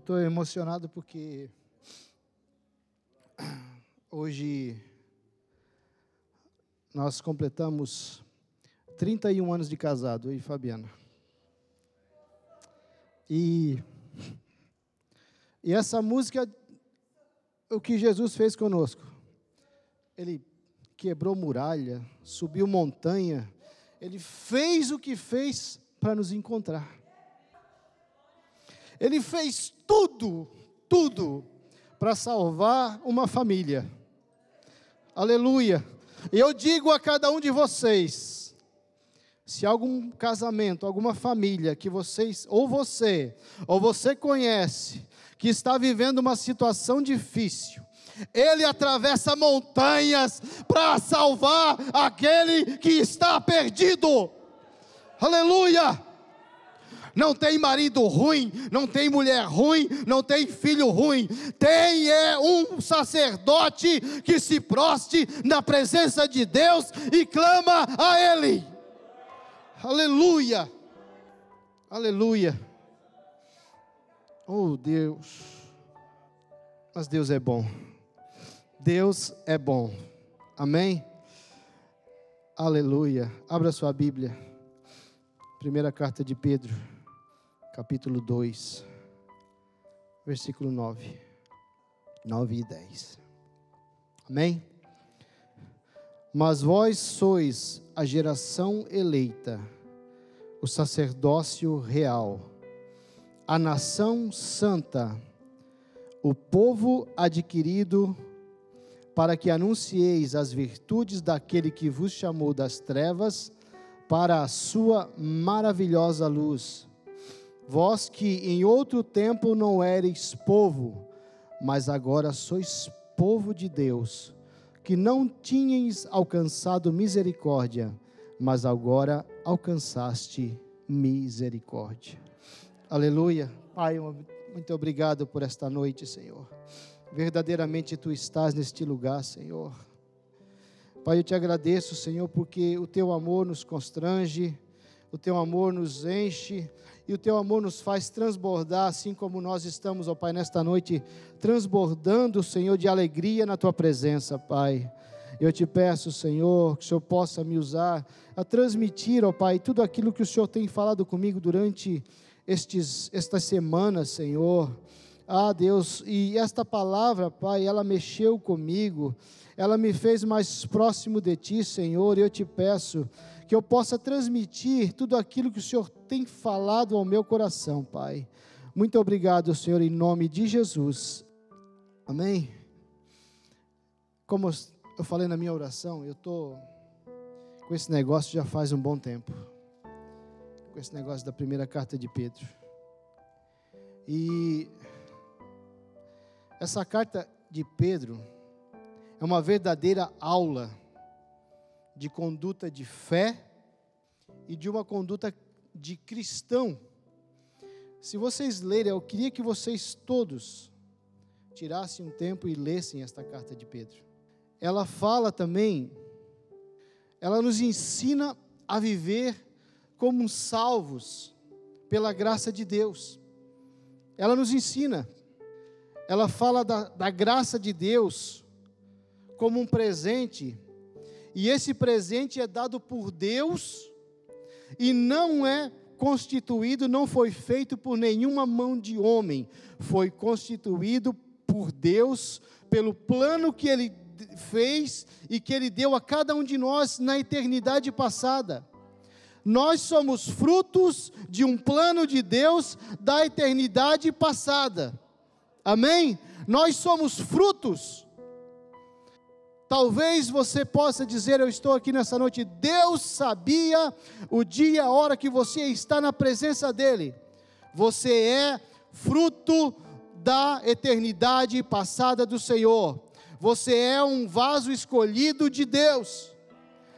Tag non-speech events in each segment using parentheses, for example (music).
estou emocionado porque hoje nós completamos 31 anos de casado, eu e Fabiana. E, e essa música, o que Jesus fez conosco. Ele quebrou muralha, subiu montanha, ele fez o que fez para nos encontrar. Ele fez tudo, tudo, para salvar uma família. Aleluia. E eu digo a cada um de vocês: se algum casamento, alguma família que vocês, ou você, ou você conhece, que está vivendo uma situação difícil, ele atravessa montanhas para salvar aquele que está perdido. Aleluia! Não tem marido ruim, não tem mulher ruim, não tem filho ruim. Tem é um sacerdote que se proste na presença de Deus e clama a Ele. Aleluia! Aleluia! Oh Deus! Mas Deus é bom. Deus é bom. Amém? Aleluia. Abra sua Bíblia. Primeira carta de Pedro, capítulo 2, versículo 9. 9 e 10. Amém? Mas vós sois a geração eleita, o sacerdócio real, a nação santa, o povo adquirido para que anuncieis as virtudes daquele que vos chamou das trevas para a sua maravilhosa luz. Vós que em outro tempo não ereis povo, mas agora sois povo de Deus, que não tinhais alcançado misericórdia, mas agora alcançaste misericórdia. Aleluia. Pai, muito obrigado por esta noite, Senhor. Verdadeiramente tu estás neste lugar, Senhor. Pai, eu te agradeço, Senhor, porque o teu amor nos constrange, o teu amor nos enche e o teu amor nos faz transbordar, assim como nós estamos, ó Pai, nesta noite, transbordando, Senhor, de alegria na tua presença, Pai. Eu te peço, Senhor, que o Senhor possa me usar a transmitir, ó Pai, tudo aquilo que o Senhor tem falado comigo durante estes, estas semanas, Senhor. Ah, Deus, e esta palavra, Pai, ela mexeu comigo, ela me fez mais próximo de Ti, Senhor, e eu te peço que eu possa transmitir tudo aquilo que o Senhor tem falado ao meu coração, Pai. Muito obrigado, Senhor, em nome de Jesus. Amém? Como eu falei na minha oração, eu estou com esse negócio já faz um bom tempo. Com esse negócio da primeira carta de Pedro. E essa carta de Pedro é uma verdadeira aula de conduta de fé e de uma conduta de cristão. Se vocês lerem, eu queria que vocês todos tirassem um tempo e lessem esta carta de Pedro. Ela fala também, ela nos ensina a viver como salvos pela graça de Deus. Ela nos ensina ela fala da, da graça de Deus como um presente, e esse presente é dado por Deus e não é constituído, não foi feito por nenhuma mão de homem, foi constituído por Deus, pelo plano que Ele fez e que Ele deu a cada um de nós na eternidade passada. Nós somos frutos de um plano de Deus da eternidade passada. Amém? Nós somos frutos. Talvez você possa dizer: Eu estou aqui nessa noite. Deus sabia o dia, e a hora que você está na presença dEle. Você é fruto da eternidade passada do Senhor. Você é um vaso escolhido de Deus.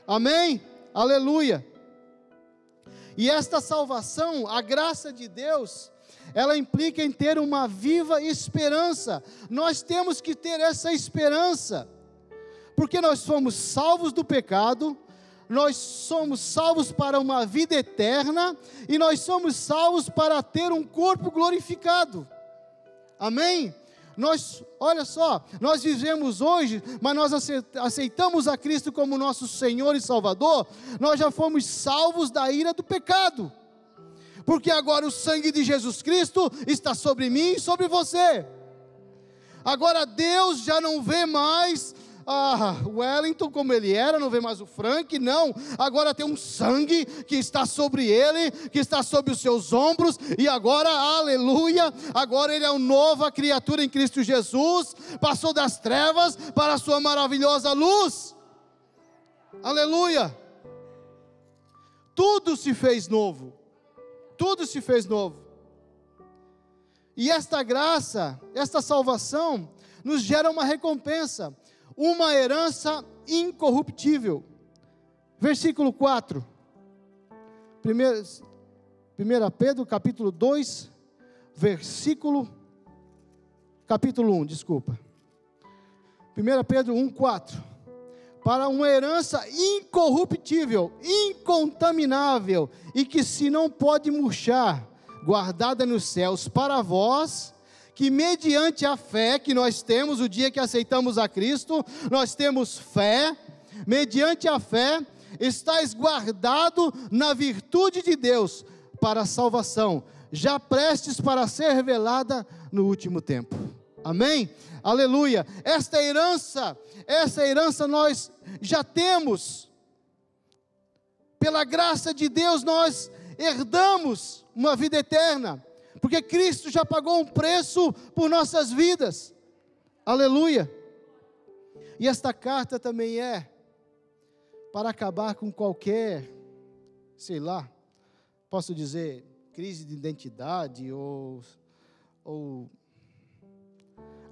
Amém? Aleluia. E esta salvação, a graça de Deus, ela implica em ter uma viva esperança. Nós temos que ter essa esperança, porque nós somos salvos do pecado, nós somos salvos para uma vida eterna e nós somos salvos para ter um corpo glorificado. Amém? Nós, olha só, nós vivemos hoje, mas nós aceitamos a Cristo como nosso Senhor e Salvador, nós já fomos salvos da ira do pecado, porque agora o sangue de Jesus Cristo está sobre mim e sobre você. Agora Deus já não vê mais ah, Wellington como ele era, não vê mais o Frank, não. Agora tem um sangue que está sobre ele, que está sobre os seus ombros, e agora, aleluia, agora ele é uma nova criatura em Cristo Jesus, passou das trevas para a sua maravilhosa luz. Aleluia. Tudo se fez novo. Tudo se fez novo. E esta graça, esta salvação, nos gera uma recompensa uma herança incorruptível. Versículo 4. 1 Pedro, capítulo 2, versículo. Capítulo 1, desculpa. 1 Pedro 1, 4. Para uma herança incorruptível, incontaminável e que se não pode murchar, guardada nos céus para vós que mediante a fé que nós temos, o dia que aceitamos a Cristo, nós temos fé, mediante a fé, estáis guardado na virtude de Deus para a salvação, já prestes para ser revelada no último tempo. Amém? Aleluia. Esta herança, essa herança nós já temos. Pela graça de Deus nós herdamos uma vida eterna porque Cristo já pagou um preço por nossas vidas. Aleluia. E esta carta também é para acabar com qualquer, sei lá, posso dizer, crise de identidade ou, ou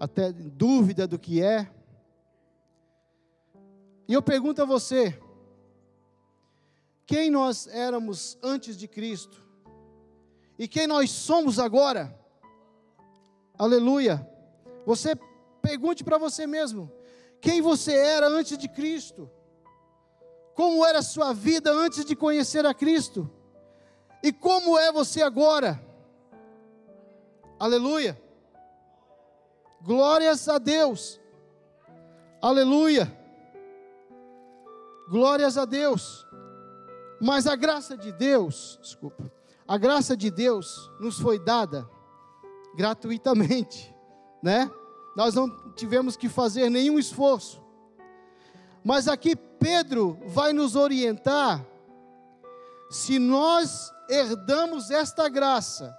até dúvida do que é. E eu pergunto a você: quem nós éramos antes de Cristo? E quem nós somos agora. Aleluia. Você pergunte para você mesmo: quem você era antes de Cristo? Como era a sua vida antes de conhecer a Cristo? E como é você agora? Aleluia. Glórias a Deus. Aleluia. Glórias a Deus. Mas a graça de Deus, desculpa a graça de Deus nos foi dada gratuitamente, (laughs) né? Nós não tivemos que fazer nenhum esforço. Mas aqui Pedro vai nos orientar se nós herdamos esta graça,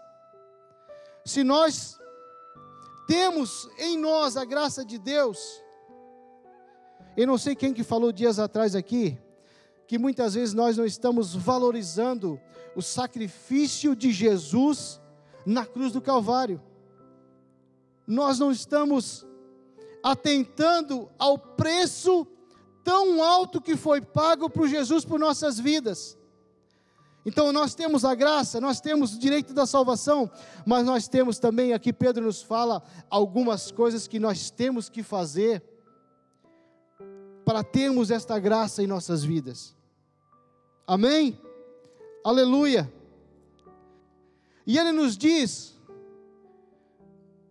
se nós temos em nós a graça de Deus. Eu não sei quem que falou dias atrás aqui, que muitas vezes nós não estamos valorizando o sacrifício de Jesus na cruz do Calvário. Nós não estamos atentando ao preço tão alto que foi pago por Jesus por nossas vidas. Então nós temos a graça, nós temos o direito da salvação, mas nós temos também, aqui Pedro nos fala algumas coisas que nós temos que fazer para termos esta graça em nossas vidas. Amém? Aleluia. E ele nos diz,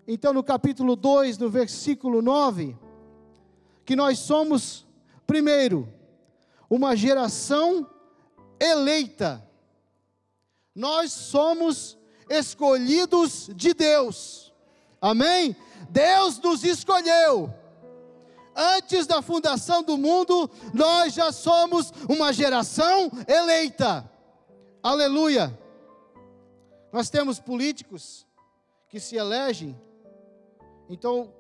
então no capítulo 2, no versículo 9, que nós somos, primeiro, uma geração eleita. Nós somos escolhidos de Deus. Amém? Deus nos escolheu. Antes da fundação do mundo, nós já somos uma geração eleita. Aleluia! Nós temos políticos que se elegem, então,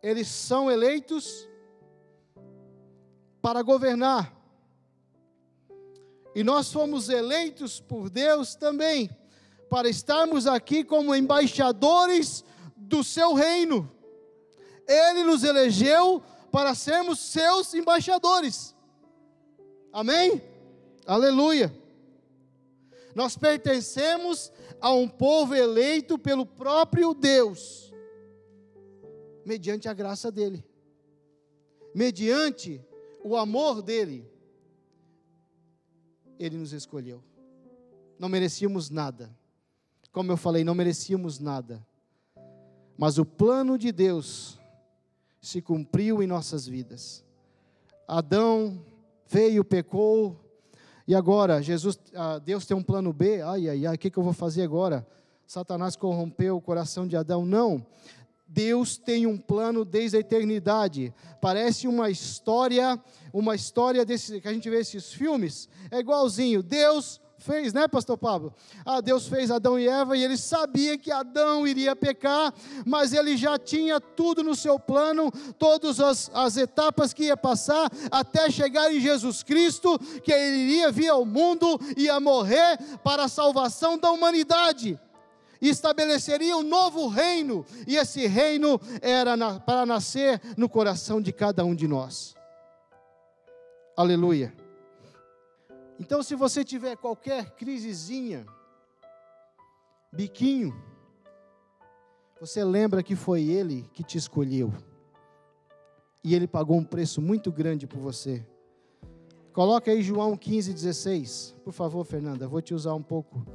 eles são eleitos para governar. E nós fomos eleitos por Deus também, para estarmos aqui como embaixadores do seu reino. Ele nos elegeu para sermos seus embaixadores. Amém? Aleluia. Nós pertencemos a um povo eleito pelo próprio Deus, mediante a graça dele, mediante o amor dele. Ele nos escolheu. Não merecíamos nada. Como eu falei, não merecíamos nada. Mas o plano de Deus se cumpriu em nossas vidas. Adão veio, pecou, e agora Jesus, ah, Deus tem um plano B. Ai, ai, ai, o que, eu vou fazer agora? Satanás corrompeu o coração de Adão. Não. Deus tem um plano desde a eternidade. Parece uma história, uma história desse que a gente vê esses filmes. É igualzinho. Deus fez, né, pastor Pablo? Ah, Deus fez Adão e Eva e ele sabia que Adão iria pecar, mas ele já tinha tudo no seu plano, todas as, as etapas que ia passar até chegar em Jesus Cristo, que ele iria vir ao mundo e ia morrer para a salvação da humanidade. E estabeleceria um novo reino, e esse reino era na, para nascer no coração de cada um de nós. Aleluia. Então, se você tiver qualquer crisezinha, biquinho, você lembra que foi Ele que te escolheu. E Ele pagou um preço muito grande por você. Coloca aí João 15, 16. Por favor, Fernanda, vou te usar um pouco.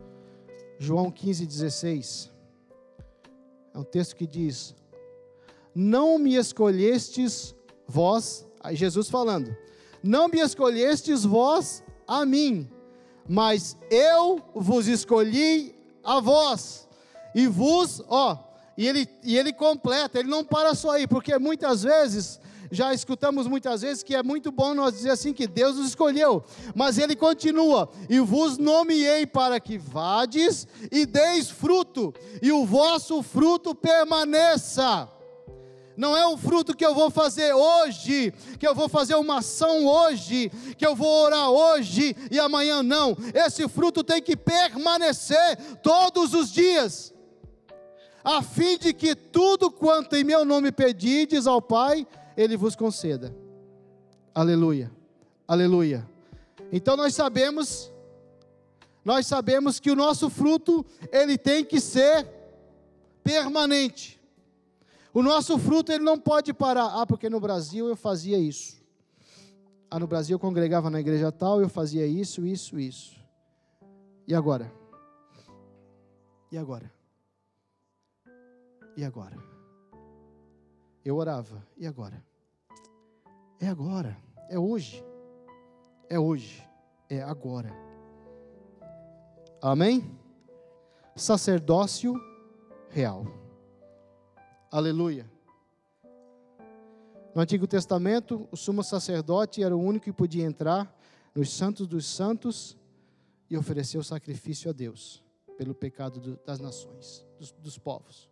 João 15, 16. É um texto que diz: Não me escolhestes vós, aí Jesus falando, não me escolhestes vós a mim, mas eu vos escolhi a vós, e vos, ó, e ele, e ele completa, ele não para só aí, porque muitas vezes, já escutamos muitas vezes que é muito bom nós dizer assim que Deus nos escolheu, mas ele continua: e vos nomeei para que vades e deis fruto, e o vosso fruto permaneça não é um fruto que eu vou fazer hoje, que eu vou fazer uma ação hoje, que eu vou orar hoje e amanhã não. Esse fruto tem que permanecer todos os dias, a fim de que tudo quanto em meu nome pedides ao Pai, Ele vos conceda. Aleluia, aleluia. Então nós sabemos, nós sabemos que o nosso fruto, ele tem que ser permanente. O nosso fruto ele não pode parar. Ah, porque no Brasil eu fazia isso. Ah, no Brasil eu congregava na igreja tal, eu fazia isso, isso, isso. E agora? E agora? E agora? Eu orava. E agora? É agora. É hoje. É hoje. É agora. Amém? Sacerdócio real. Aleluia. No Antigo Testamento, o sumo sacerdote era o único que podia entrar nos santos dos santos e oferecer o sacrifício a Deus pelo pecado das nações, dos, dos povos.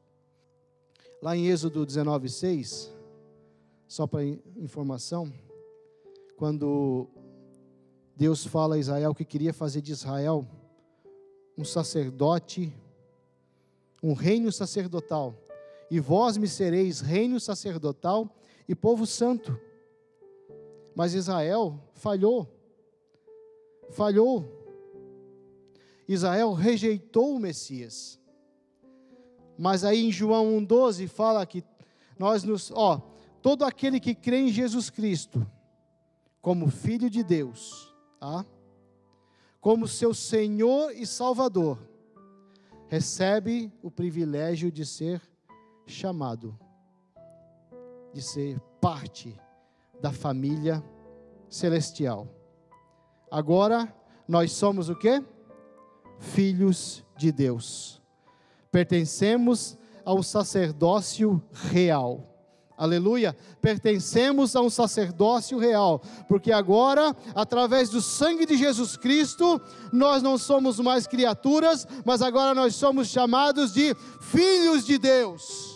Lá em Êxodo 19, 6, só para informação, quando Deus fala a Israel que queria fazer de Israel um sacerdote, um reino sacerdotal, e vós me sereis reino sacerdotal e povo santo. Mas Israel falhou, falhou. Israel rejeitou o Messias. Mas aí em João 1,12 fala que nós nos, ó, todo aquele que crê em Jesus Cristo, como Filho de Deus, tá? como seu Senhor e Salvador, recebe o privilégio de ser chamado de ser parte da família celestial. Agora nós somos o que? Filhos de Deus. Pertencemos ao sacerdócio real. Aleluia! Pertencemos a um sacerdócio real, porque agora, através do sangue de Jesus Cristo, nós não somos mais criaturas, mas agora nós somos chamados de filhos de Deus.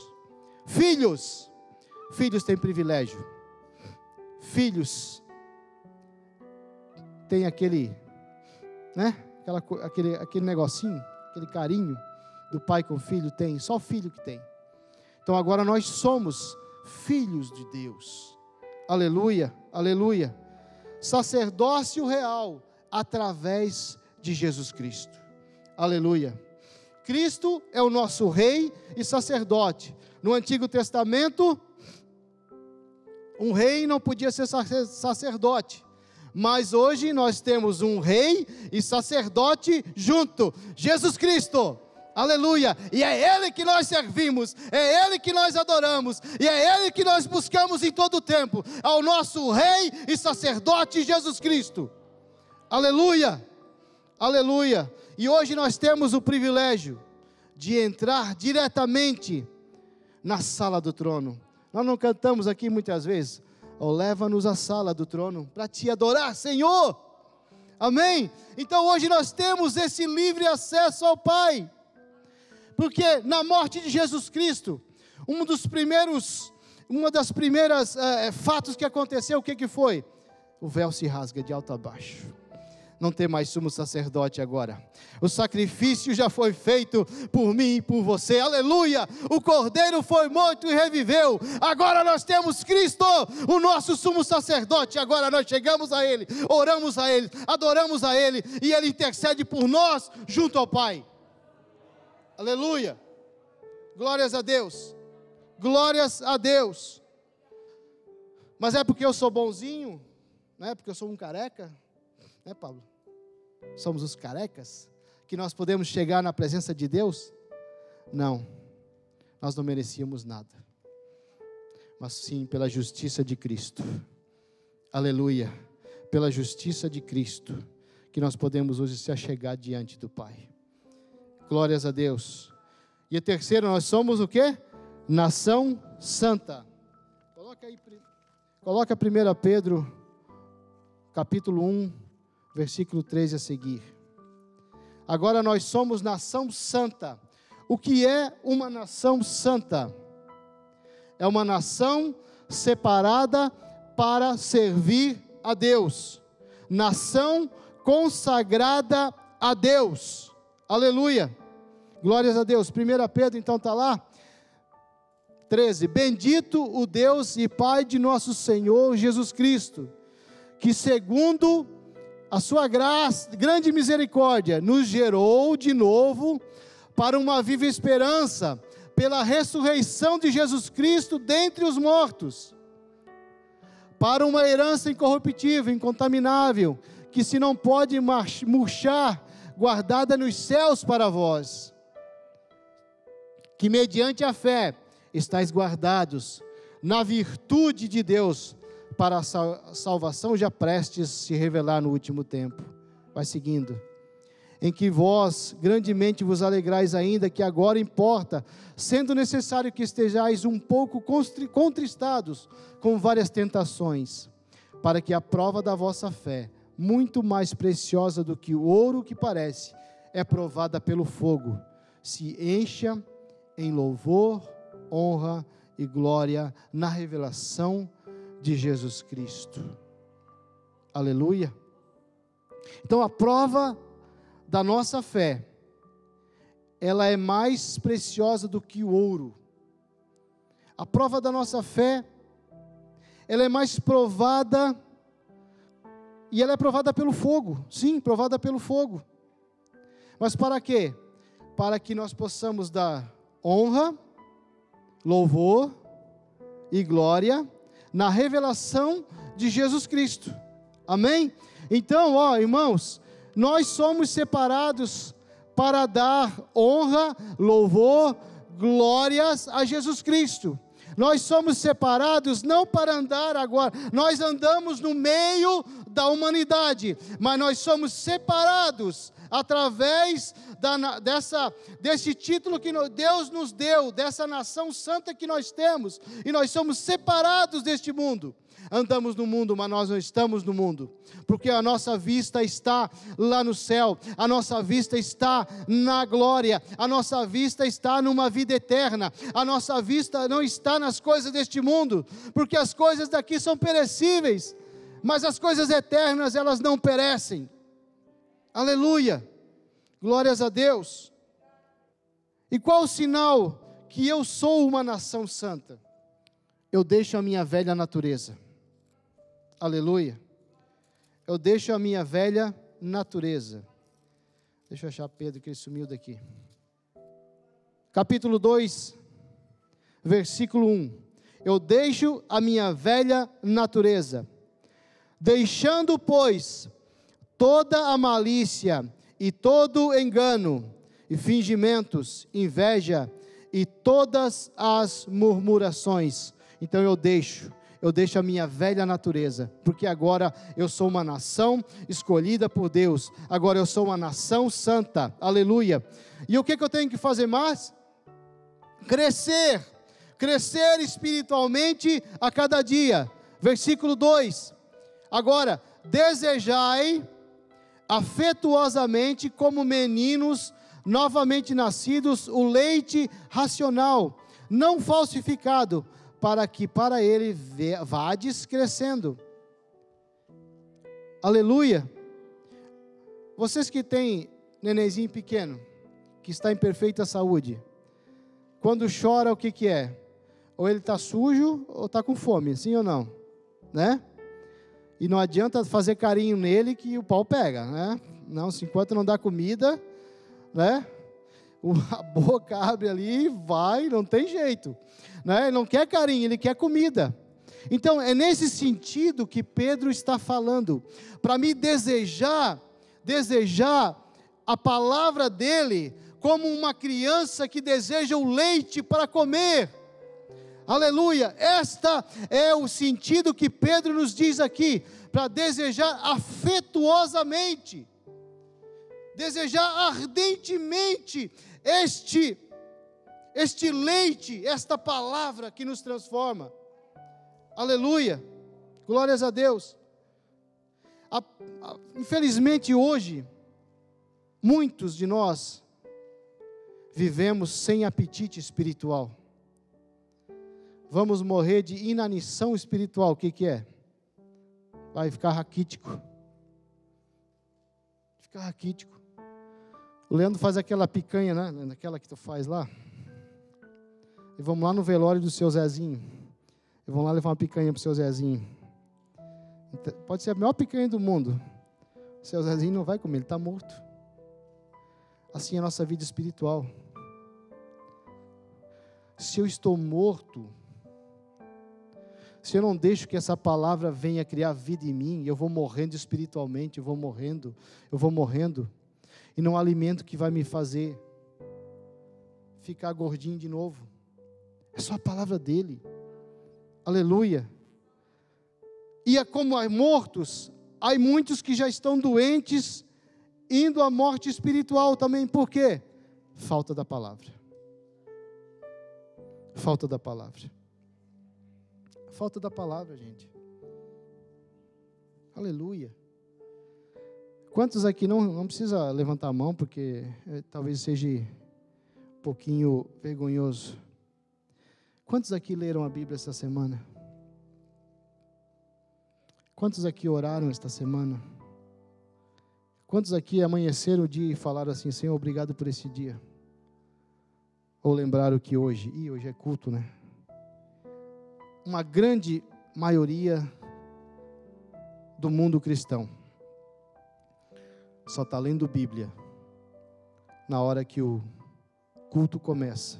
Filhos, filhos têm privilégio. Filhos têm aquele, né? Aquela, aquele, aquele negocinho, aquele carinho do pai com o filho tem, só o filho que tem. Então agora nós somos filhos de Deus. Aleluia, aleluia. Sacerdócio real através de Jesus Cristo. Aleluia. Cristo é o nosso rei e sacerdote. No Antigo Testamento, um rei não podia ser sacerdote. Mas hoje nós temos um rei e sacerdote junto, Jesus Cristo. Aleluia! E é Ele que nós servimos, é Ele que nós adoramos, e é Ele que nós buscamos em todo o tempo, ao nosso Rei e sacerdote Jesus Cristo. Aleluia! Aleluia! E hoje nós temos o privilégio de entrar diretamente na sala do trono. Nós não cantamos aqui muitas vezes, oh, leva-nos à sala do trono para te adorar, Senhor. Amém? Então hoje nós temos esse livre acesso ao Pai. Porque na morte de Jesus Cristo, um dos primeiros, uma das primeiras é, fatos que aconteceu, o que, que foi? O véu se rasga de alto a baixo não tem mais sumo sacerdote agora. O sacrifício já foi feito por mim e por você. Aleluia! O Cordeiro foi morto e reviveu. Agora nós temos Cristo, o nosso sumo sacerdote. Agora nós chegamos a Ele, oramos a Ele, adoramos a Ele e Ele intercede por nós junto ao Pai. Aleluia! Glórias a Deus. Glórias a Deus. Mas é porque eu sou bonzinho? Não é porque eu sou um careca? Né, Paulo? Somos os carecas? Que nós podemos chegar na presença de Deus? Não, nós não merecíamos nada, mas sim pela justiça de Cristo. Aleluia, pela justiça de Cristo, que nós podemos hoje se achegar diante do Pai. Glórias a Deus. E a terceira, nós somos o que? Nação santa. Coloca aí, coloca 1 Pedro, capítulo 1, versículo 13 a seguir. Agora nós somos nação santa. O que é uma nação santa? É uma nação separada para servir a Deus. Nação consagrada a Deus. Aleluia. Glórias a Deus. 1 Pedro, então está lá. 13. Bendito o Deus e Pai de nosso Senhor Jesus Cristo, que segundo a sua graça, grande misericórdia, nos gerou de novo para uma viva esperança, pela ressurreição de Jesus Cristo dentre os mortos, para uma herança incorruptível, incontaminável, que se não pode murchar, guardada nos céus para vós, que mediante a fé estáis guardados na virtude de Deus para a salvação já prestes se revelar no último tempo. Vai seguindo. Em que vós grandemente vos alegrais ainda, que agora importa, sendo necessário que estejais um pouco contristados com várias tentações, para que a prova da vossa fé, muito mais preciosa do que o ouro que parece, é provada pelo fogo, se encha em louvor, honra e glória na revelação de Jesus Cristo. Aleluia. Então a prova da nossa fé, ela é mais preciosa do que o ouro. A prova da nossa fé, ela é mais provada, e ela é provada pelo fogo, sim, provada pelo fogo. Mas para quê? Para que nós possamos dar honra, louvor e glória na revelação de Jesus Cristo. Amém? Então, ó, irmãos, nós somos separados para dar honra, louvor, glórias a Jesus Cristo. Nós somos separados não para andar agora, nós andamos no meio da humanidade, mas nós somos separados através da, dessa, desse título que Deus nos deu, dessa nação santa que nós temos, e nós somos separados deste mundo. Andamos no mundo, mas nós não estamos no mundo, porque a nossa vista está lá no céu, a nossa vista está na glória, a nossa vista está numa vida eterna, a nossa vista não está nas coisas deste mundo, porque as coisas daqui são perecíveis, mas as coisas eternas elas não perecem. Aleluia. Glórias a Deus. E qual o sinal que eu sou uma nação santa? Eu deixo a minha velha natureza. Aleluia. Eu deixo a minha velha natureza. Deixa eu achar Pedro que ele sumiu daqui. Capítulo 2, versículo 1. Eu deixo a minha velha natureza, deixando, pois, toda a malícia e todo engano, e fingimentos, inveja e todas as murmurações. Então eu deixo, eu deixo a minha velha natureza, porque agora eu sou uma nação escolhida por Deus, agora eu sou uma nação santa, aleluia. E o que, que eu tenho que fazer mais? Crescer, crescer espiritualmente a cada dia. Versículo 2: Agora, desejai afetuosamente como meninos novamente nascidos o leite racional, não falsificado, para que para ele vades crescendo. Aleluia. Vocês que têm nenenzinho pequeno, que está em perfeita saúde, quando chora, o que, que é? Ou ele está sujo ou está com fome, sim ou não? Né? E não adianta fazer carinho nele que o pau pega, né? Não, se enquanto não dá comida, né? (laughs) A boca abre ali e vai, não tem jeito. Né? Ele não quer carinho, ele quer comida. Então, é nesse sentido que Pedro está falando. Para me desejar, desejar a palavra dele como uma criança que deseja o leite para comer. Aleluia! Esta é o sentido que Pedro nos diz aqui, para desejar afetuosamente, desejar ardentemente este este leite, esta palavra que nos transforma. Aleluia! Glórias a Deus. A, a, infelizmente hoje, muitos de nós vivemos sem apetite espiritual vamos morrer de inanição espiritual. O que, que é? Vai ficar raquítico. Ficar raquítico. O Leandro faz aquela picanha, né? Naquela que tu faz lá. E vamos lá no velório do seu Zezinho. E vamos lá levar uma picanha para o seu Zezinho. Então, pode ser a maior picanha do mundo. O seu Zezinho não vai comer, ele está morto. Assim é a nossa vida espiritual. Se eu estou morto, se eu não deixo que essa palavra venha criar vida em mim, eu vou morrendo espiritualmente, eu vou morrendo, eu vou morrendo, e não há alimento que vai me fazer ficar gordinho de novo. É só a palavra dele. Aleluia. E é como há mortos, há muitos que já estão doentes, indo à morte espiritual também. Por quê? Falta da palavra. Falta da palavra falta da palavra, gente. Aleluia. Quantos aqui não, não precisa levantar a mão, porque é, talvez seja um pouquinho vergonhoso. Quantos aqui leram a Bíblia esta semana? Quantos aqui oraram esta semana? Quantos aqui amanheceram o dia e falaram assim, Senhor, obrigado por esse dia? Ou lembraram que hoje, e hoje é culto, né? Uma grande maioria do mundo cristão só está lendo Bíblia na hora que o culto começa,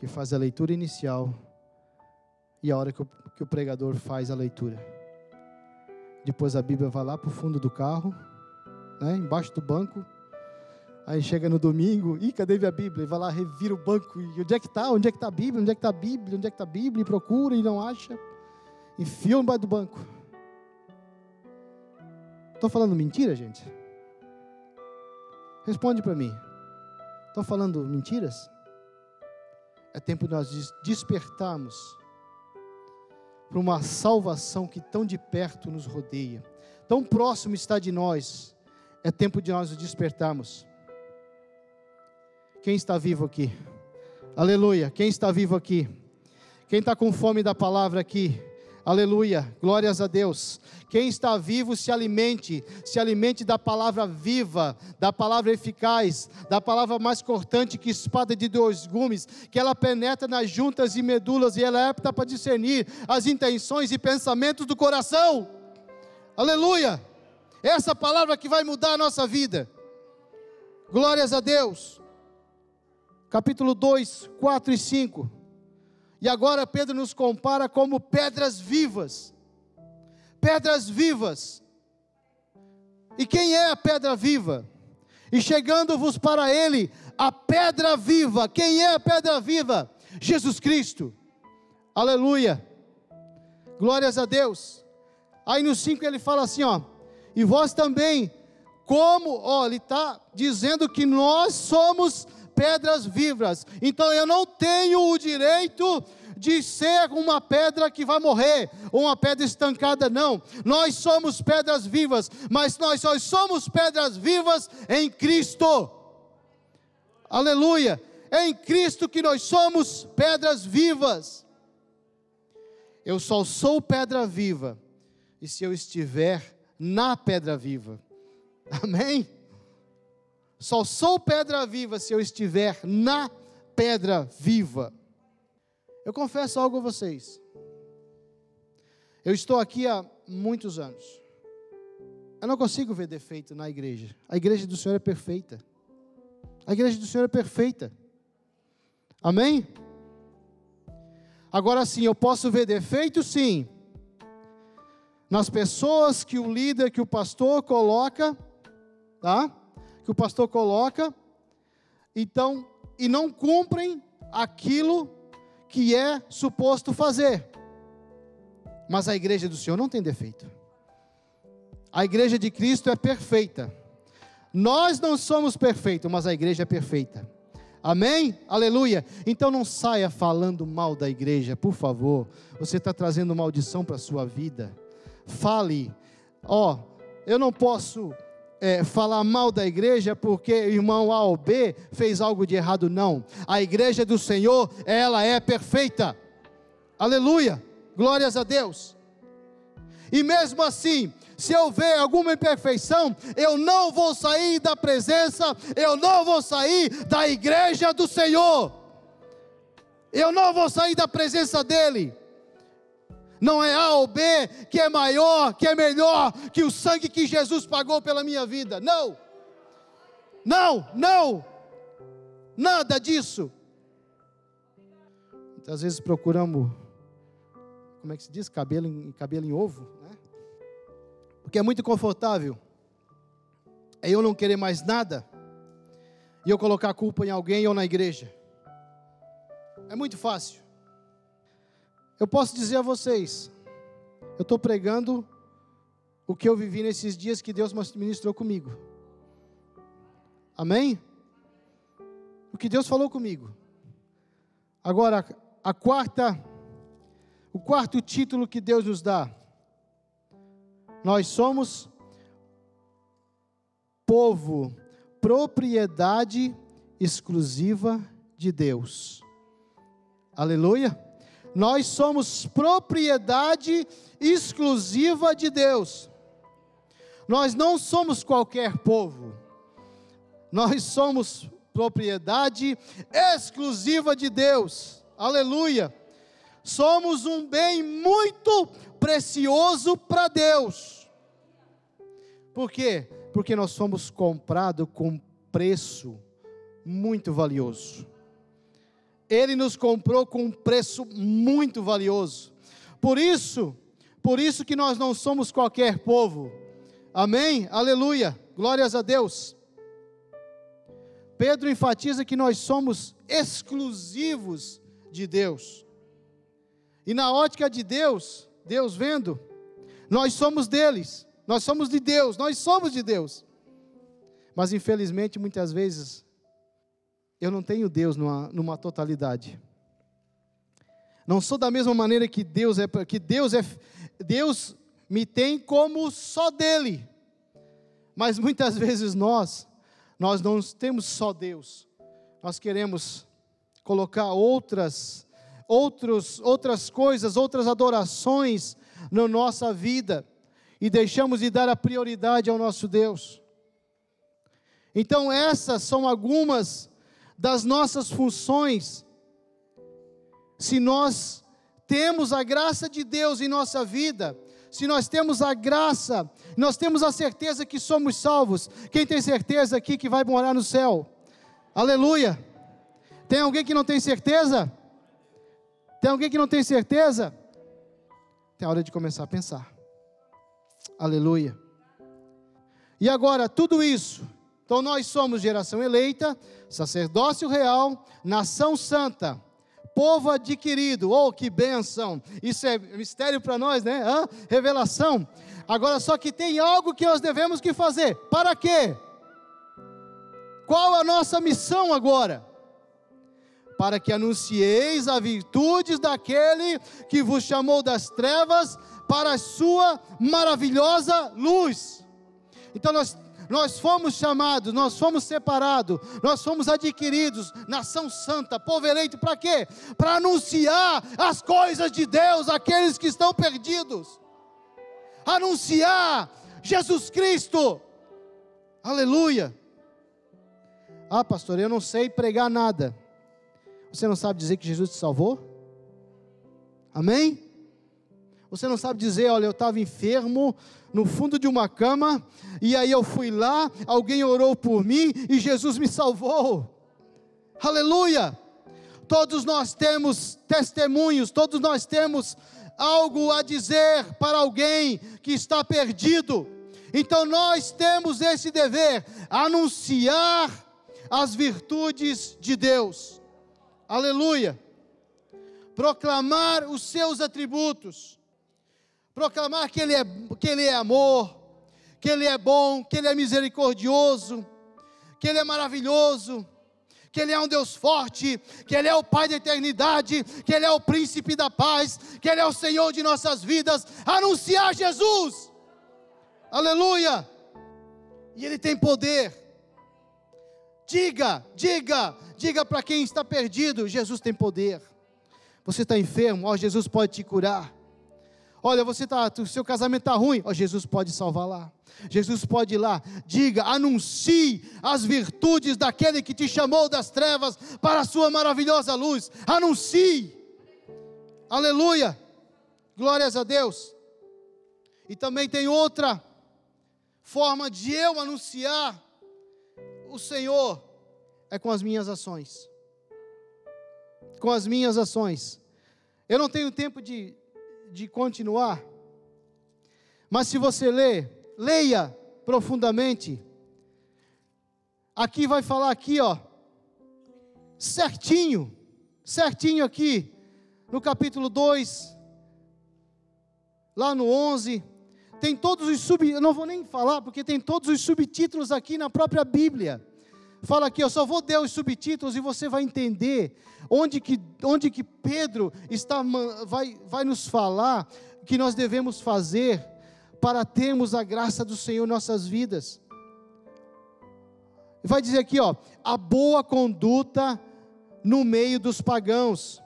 que faz a leitura inicial e a hora que o, que o pregador faz a leitura. Depois a Bíblia vai lá para o fundo do carro, né, embaixo do banco, Aí chega no domingo, e cadê a Bíblia? E vai lá, revira o banco, e onde é que está? Onde é que está a Bíblia? Onde é que está a Bíblia? Onde é que está a Bíblia? E procura e não acha. Enfia embaixo do banco. Estou falando mentira, gente? Responde para mim. Estou falando mentiras? É tempo de nós despertarmos para uma salvação que tão de perto nos rodeia, tão próximo está de nós. É tempo de nós despertarmos. Quem está vivo aqui? Aleluia. Quem está vivo aqui? Quem está com fome da palavra aqui? Aleluia, glórias a Deus. Quem está vivo, se alimente, se alimente da palavra viva, da palavra eficaz, da palavra mais cortante que espada de dois gumes, que ela penetra nas juntas e medulas e ela é apta para discernir as intenções e pensamentos do coração. Aleluia, essa palavra que vai mudar a nossa vida. Glórias a Deus capítulo 2, 4 e 5. E agora Pedro nos compara como pedras vivas. Pedras vivas. E quem é a pedra viva? E chegando-vos para ele a pedra viva. Quem é a pedra viva? Jesus Cristo. Aleluia. Glórias a Deus. Aí no 5 ele fala assim, ó: "E vós também, como, ó, ele está dizendo que nós somos pedras vivas. Então eu não tenho o direito de ser uma pedra que vai morrer, ou uma pedra estancada, não. Nós somos pedras vivas, mas nós só somos pedras vivas em Cristo. Aleluia! É em Cristo que nós somos pedras vivas. Eu só sou pedra viva, e se eu estiver na pedra viva. Amém? Só sou pedra viva se eu estiver na pedra viva. Eu confesso algo a vocês. Eu estou aqui há muitos anos. Eu não consigo ver defeito na igreja. A igreja do Senhor é perfeita. A igreja do Senhor é perfeita. Amém? Agora sim, eu posso ver defeito sim. Nas pessoas que o líder, que o pastor coloca, tá? Que o pastor coloca, então, e não cumprem aquilo que é suposto fazer. Mas a igreja do Senhor não tem defeito. A igreja de Cristo é perfeita. Nós não somos perfeitos, mas a igreja é perfeita. Amém? Aleluia. Então não saia falando mal da igreja, por favor. Você está trazendo maldição para a sua vida. Fale, ó, oh, eu não posso é, falar mal da igreja porque o irmão A ou B fez algo de errado, não. A igreja do Senhor, ela é perfeita. Aleluia, glórias a Deus. E mesmo assim, se eu ver alguma imperfeição, eu não vou sair da presença, eu não vou sair da igreja do Senhor, eu não vou sair da presença dEle não é A ou B que é maior, que é melhor que o sangue que Jesus pagou pela minha vida. Não, não, não, nada disso. Muitas vezes procuramos, como é que se diz? Cabelo em, cabelo em ovo, né? Porque é muito confortável. É eu não querer mais nada e eu colocar a culpa em alguém ou na igreja. É muito fácil. Eu posso dizer a vocês, eu estou pregando o que eu vivi nesses dias que Deus ministrou comigo. Amém? O que Deus falou comigo. Agora, a quarta, o quarto título que Deus nos dá. Nós somos povo, propriedade exclusiva de Deus. Aleluia. Nós somos propriedade exclusiva de Deus. Nós não somos qualquer povo. Nós somos propriedade exclusiva de Deus. Aleluia. Somos um bem muito precioso para Deus. Por quê? Porque nós somos comprados com preço muito valioso. Ele nos comprou com um preço muito valioso. Por isso, por isso que nós não somos qualquer povo. Amém? Aleluia. Glórias a Deus. Pedro enfatiza que nós somos exclusivos de Deus. E na ótica de Deus, Deus vendo, nós somos deles, nós somos de Deus, nós somos de Deus. Mas infelizmente muitas vezes eu não tenho Deus numa, numa totalidade. Não sou da mesma maneira que Deus é, que Deus é, Deus me tem como só dele. Mas muitas vezes nós, nós não temos só Deus. Nós queremos colocar outras, outros, outras coisas, outras adorações na nossa vida e deixamos de dar a prioridade ao nosso Deus. Então essas são algumas das nossas funções, se nós temos a graça de Deus em nossa vida, se nós temos a graça, nós temos a certeza que somos salvos. Quem tem certeza aqui que vai morar no céu? Aleluia! Tem alguém que não tem certeza? Tem alguém que não tem certeza? Tem hora de começar a pensar. Aleluia. E agora, tudo isso Então nós somos geração eleita, sacerdócio real, nação santa, povo adquirido. Oh, que benção! Isso é mistério para nós, né? Hã? Revelação. Agora só que tem algo que nós devemos que fazer. Para quê? Qual a nossa missão agora? Para que anuncieis as virtudes daquele que vos chamou das trevas para a sua maravilhosa luz. Então nós nós fomos chamados, nós fomos separados, nós fomos adquiridos, nação santa, povo eleito, para quê? Para anunciar as coisas de Deus àqueles que estão perdidos, anunciar Jesus Cristo, aleluia. Ah, pastor, eu não sei pregar nada. Você não sabe dizer que Jesus te salvou? Amém? Você não sabe dizer, olha, eu estava enfermo no fundo de uma cama, e aí eu fui lá, alguém orou por mim e Jesus me salvou. Aleluia! Todos nós temos testemunhos, todos nós temos algo a dizer para alguém que está perdido. Então nós temos esse dever, anunciar as virtudes de Deus. Aleluia! Proclamar os seus atributos proclamar que ele, é, que ele é amor, que Ele é bom, que Ele é misericordioso, que Ele é maravilhoso, que Ele é um Deus forte, que Ele é o Pai da eternidade, que Ele é o príncipe da paz, que Ele é o Senhor de nossas vidas. Anunciar Jesus, aleluia, e Ele tem poder. Diga, diga, diga para quem está perdido: Jesus tem poder. Você está enfermo, ó, Jesus pode te curar. Olha, você tá, o seu casamento está ruim. Oh, Jesus pode salvar lá. Jesus pode ir lá. Diga, anuncie as virtudes daquele que te chamou das trevas para a sua maravilhosa luz. Anuncie. Aleluia. Glórias a Deus. E também tem outra forma de eu anunciar o Senhor é com as minhas ações. Com as minhas ações. Eu não tenho tempo de de continuar. Mas se você ler, leia profundamente. Aqui vai falar aqui, ó, certinho, certinho aqui, no capítulo 2, lá no 11, tem todos os sub, eu não vou nem falar, porque tem todos os subtítulos aqui na própria Bíblia. Fala aqui, eu só vou dar os subtítulos e você vai entender onde que, onde que Pedro está, vai, vai nos falar que nós devemos fazer para termos a graça do Senhor em nossas vidas. Vai dizer aqui, ó, a boa conduta no meio dos pagãos,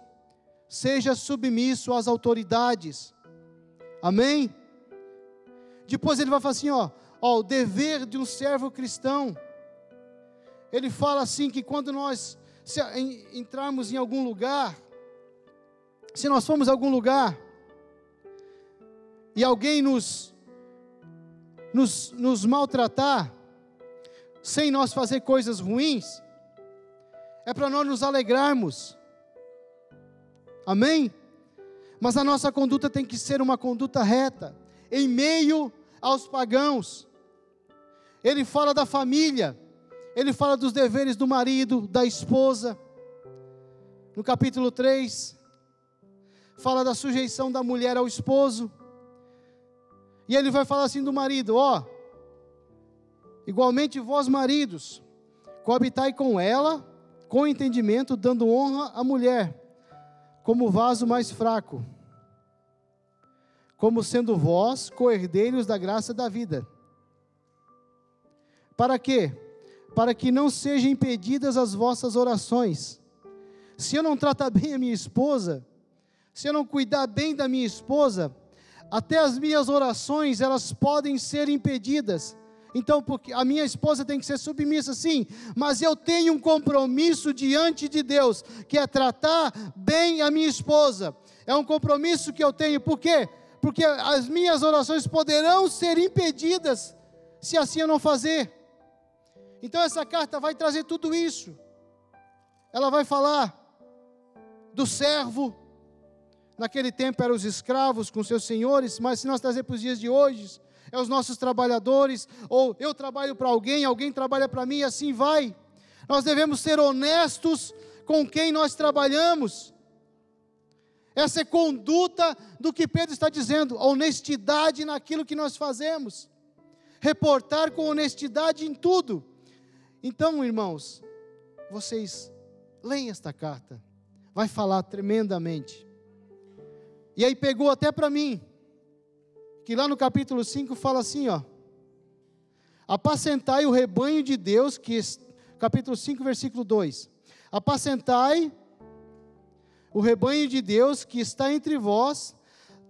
seja submisso às autoridades, amém? Depois ele vai falar assim, ó, ó, o dever de um servo cristão ele fala assim que quando nós entrarmos em algum lugar, se nós formos a algum lugar e alguém nos, nos, nos maltratar, sem nós fazer coisas ruins, é para nós nos alegrarmos. Amém? Mas a nossa conduta tem que ser uma conduta reta, em meio aos pagãos. Ele fala da família ele fala dos deveres do marido, da esposa. No capítulo 3, fala da sujeição da mulher ao esposo. E ele vai falar assim do marido: ó, igualmente vós maridos, coabitai com ela, com entendimento, dando honra à mulher, como vaso mais fraco, como sendo vós coerdeiros da graça da vida. Para quê? Para que não sejam impedidas as vossas orações. Se eu não tratar bem a minha esposa, se eu não cuidar bem da minha esposa, até as minhas orações elas podem ser impedidas. Então, porque a minha esposa tem que ser submissa, sim, mas eu tenho um compromisso diante de Deus, que é tratar bem a minha esposa. É um compromisso que eu tenho, por quê? Porque as minhas orações poderão ser impedidas se assim eu não fazer. Então essa carta vai trazer tudo isso. Ela vai falar do servo, naquele tempo eram os escravos com seus senhores, mas se nós trazer para os dias de hoje, é os nossos trabalhadores, ou eu trabalho para alguém, alguém trabalha para mim e assim vai. Nós devemos ser honestos com quem nós trabalhamos. Essa é conduta do que Pedro está dizendo, honestidade naquilo que nós fazemos. Reportar com honestidade em tudo. Então, irmãos, vocês leem esta carta. Vai falar tremendamente. E aí pegou até para mim, que lá no capítulo 5 fala assim, ó: Apacentai o rebanho de Deus, que capítulo 5, versículo 2. Apacentai o rebanho de Deus que está entre vós,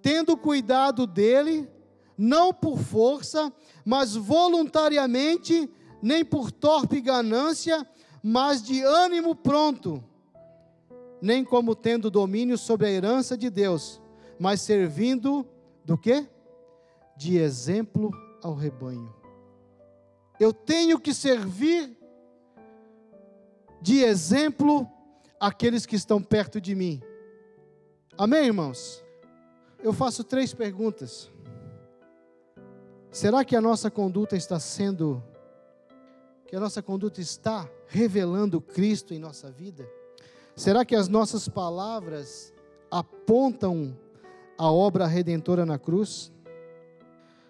tendo cuidado dele, não por força, mas voluntariamente, nem por torpe ganância, mas de ânimo pronto, nem como tendo domínio sobre a herança de Deus, mas servindo do quê? De exemplo ao rebanho. Eu tenho que servir de exemplo àqueles que estão perto de mim. Amém, irmãos? Eu faço três perguntas. Será que a nossa conduta está sendo, que a nossa conduta está revelando Cristo em nossa vida? Será que as nossas palavras apontam a obra redentora na cruz?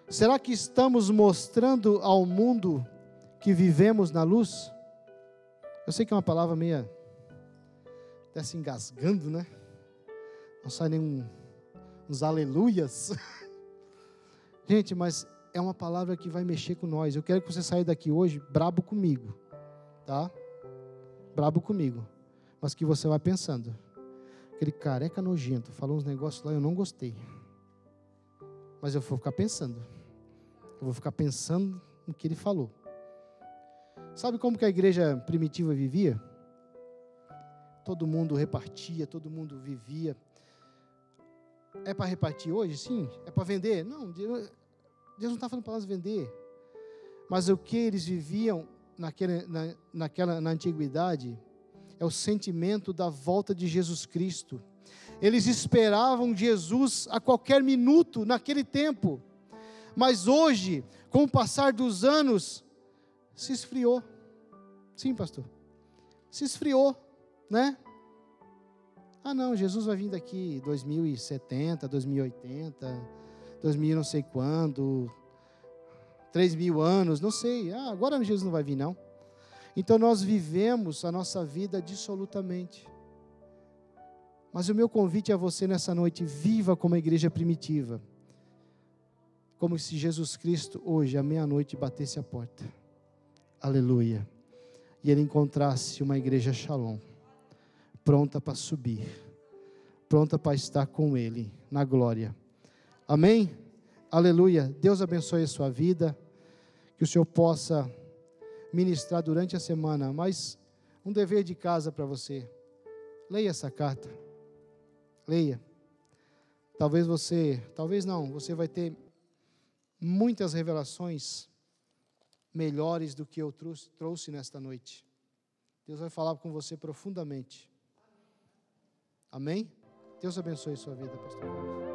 Será que estamos mostrando ao mundo que vivemos na luz? Eu sei que é uma palavra meia até se engasgando, né? Não sai nenhum uns aleluias. (laughs) Gente, mas é uma palavra que vai mexer com nós. Eu quero que você saia daqui hoje brabo comigo, tá? Brabo comigo. Mas que você vai pensando. Aquele careca nojento falou uns negócios lá, eu não gostei. Mas eu vou ficar pensando. Eu vou ficar pensando no que ele falou. Sabe como que a igreja primitiva vivia? Todo mundo repartia, todo mundo vivia. É para repartir hoje? Sim. É para vender? Não. Deus não está falando para nós vender. Mas o que eles viviam naquela, na, naquela, na antiguidade é o sentimento da volta de Jesus Cristo. Eles esperavam Jesus a qualquer minuto naquele tempo. Mas hoje, com o passar dos anos, se esfriou. Sim, pastor. Se esfriou, né? Ah, não, Jesus vai vir daqui 2070, 2080, 2000 não sei quando, 3 mil anos, não sei. Ah, agora Jesus não vai vir, não. Então nós vivemos a nossa vida dissolutamente. Mas o meu convite a você nessa noite, viva como a igreja primitiva. Como se Jesus Cristo hoje, à meia-noite, batesse a porta. Aleluia. E ele encontrasse uma igreja shalom, pronta para subir, pronta para estar com ele na glória. Amém? Aleluia. Deus abençoe a sua vida, que o Senhor possa ministrar durante a semana, mas um dever de casa para você. Leia essa carta. Leia. Talvez você, talvez não, você vai ter muitas revelações melhores do que eu trouxe nesta noite. Deus vai falar com você profundamente. Amém? Deus abençoe sua vida, pastor.